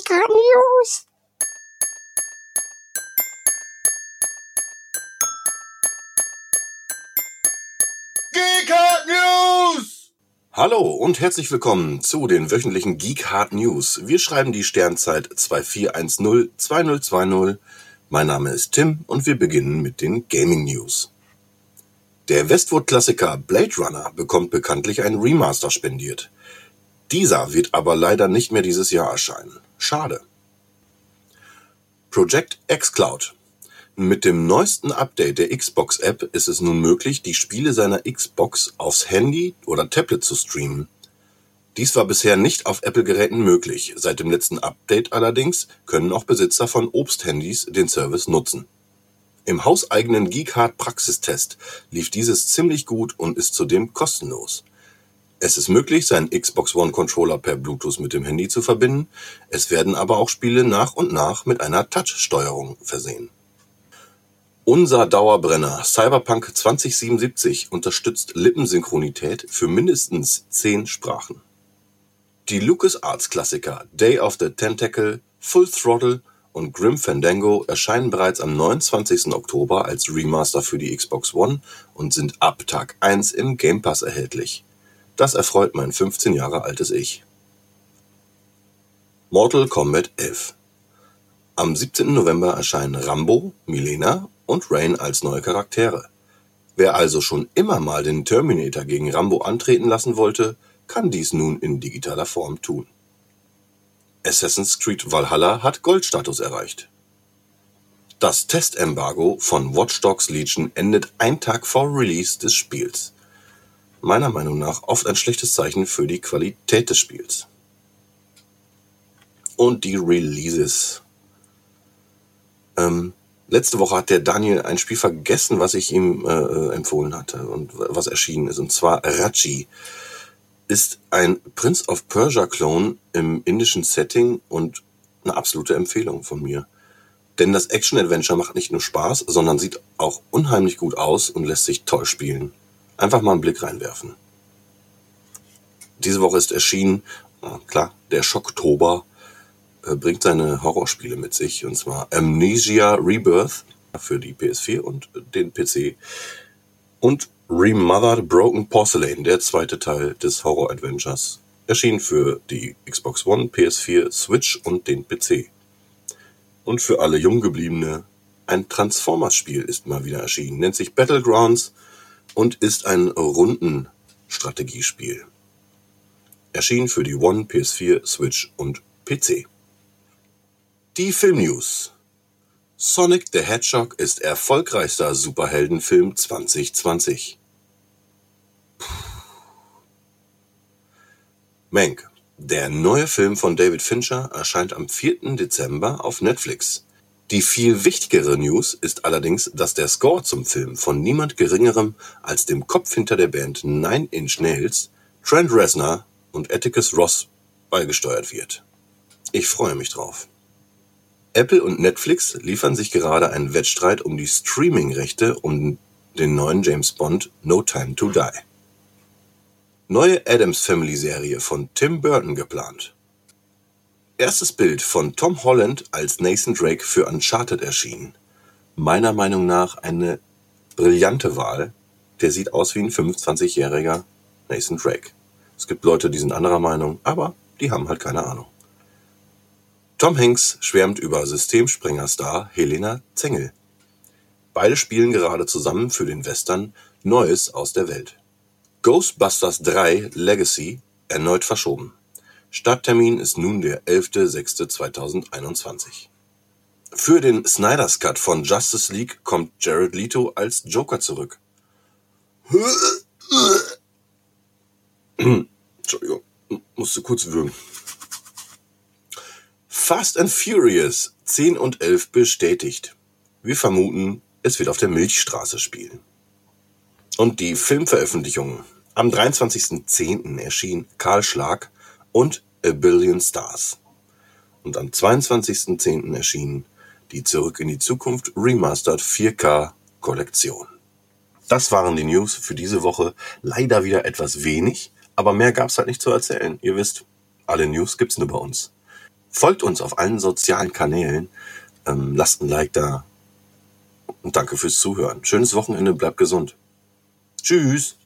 Geeker News. Geeker News! Hallo und herzlich willkommen zu den wöchentlichen Geek Hard News. Wir schreiben die Sternzeit 2410-2020. Mein Name ist Tim und wir beginnen mit den Gaming News. Der Westwood-Klassiker Blade Runner bekommt bekanntlich ein Remaster spendiert. Dieser wird aber leider nicht mehr dieses Jahr erscheinen. Schade. Project xCloud. Mit dem neuesten Update der Xbox-App ist es nun möglich, die Spiele seiner Xbox aufs Handy oder Tablet zu streamen. Dies war bisher nicht auf Apple-Geräten möglich. Seit dem letzten Update allerdings können auch Besitzer von Obst-Handys den Service nutzen. Im hauseigenen Geekhard Praxistest lief dieses ziemlich gut und ist zudem kostenlos. Es ist möglich, seinen Xbox One Controller per Bluetooth mit dem Handy zu verbinden, es werden aber auch Spiele nach und nach mit einer Touch-Steuerung versehen. Unser Dauerbrenner Cyberpunk 2077 unterstützt Lippensynchronität für mindestens zehn Sprachen. Die LucasArts-Klassiker Day of the Tentacle, Full Throttle und Grim Fandango erscheinen bereits am 29. Oktober als Remaster für die Xbox One und sind ab Tag 1 im Game Pass erhältlich. Das erfreut mein 15 Jahre altes Ich. Mortal Kombat 11 Am 17. November erscheinen Rambo, Milena und Rain als neue Charaktere. Wer also schon immer mal den Terminator gegen Rambo antreten lassen wollte, kann dies nun in digitaler Form tun. Assassin's Creed Valhalla hat Goldstatus erreicht. Das Testembargo von Watch Dogs Legion endet ein Tag vor Release des Spiels meiner Meinung nach oft ein schlechtes Zeichen für die Qualität des Spiels. Und die Releases. Ähm, letzte Woche hat der Daniel ein Spiel vergessen, was ich ihm äh, äh empfohlen hatte und was erschienen ist. Und zwar Raji ist ein Prince of Persia Clone im indischen Setting und eine absolute Empfehlung von mir. Denn das Action-Adventure macht nicht nur Spaß, sondern sieht auch unheimlich gut aus und lässt sich toll spielen. Einfach mal einen Blick reinwerfen. Diese Woche ist erschienen, klar, der Schocktober äh, bringt seine Horrorspiele mit sich, und zwar Amnesia Rebirth für die PS4 und den PC und Remothered Broken Porcelain, der zweite Teil des Horror-Adventures, erschien für die Xbox One, PS4, Switch und den PC. Und für alle Junggebliebene, ein Transformers-Spiel ist mal wieder erschienen, nennt sich Battlegrounds und ist ein Rundenstrategiespiel. Erschien für die One, PS4, Switch und PC. Die Filmnews. Sonic the Hedgehog ist erfolgreichster Superheldenfilm 2020. Mank. Der neue Film von David Fincher erscheint am 4. Dezember auf Netflix. Die viel wichtigere News ist allerdings, dass der Score zum Film von niemand Geringerem als dem Kopf hinter der Band Nine Inch Nails, Trent Reznor und Atticus Ross beigesteuert wird. Ich freue mich drauf. Apple und Netflix liefern sich gerade einen Wettstreit um die Streaming-Rechte um den neuen James Bond No Time to Die. Neue Adams Family Serie von Tim Burton geplant. Erstes Bild von Tom Holland als Nathan Drake für Uncharted erschien. Meiner Meinung nach eine brillante Wahl. Der sieht aus wie ein 25-jähriger Nathan Drake. Es gibt Leute, die sind anderer Meinung, aber die haben halt keine Ahnung. Tom Hanks schwärmt über Systemsprenger-Star Helena Zengel. Beide spielen gerade zusammen für den Western Neues aus der Welt. Ghostbusters 3 Legacy erneut verschoben. Starttermin ist nun der 11.06.2021. Für den Snyder's Cut von Justice League kommt Jared Leto als Joker zurück. Entschuldigung, musste kurz würgen. Fast and Furious 10 und 11 bestätigt. Wir vermuten, es wird auf der Milchstraße spielen. Und die Filmveröffentlichungen. Am 23.10. erschien Karl Schlag und A Billion Stars. Und am 22.10. erschien die Zurück in die Zukunft Remastered 4K Kollektion. Das waren die News für diese Woche. Leider wieder etwas wenig, aber mehr gab's halt nicht zu erzählen. Ihr wisst, alle News gibt's nur bei uns. Folgt uns auf allen sozialen Kanälen. Ähm, lasst ein Like da. Und danke fürs Zuhören. Schönes Wochenende, bleibt gesund. Tschüss.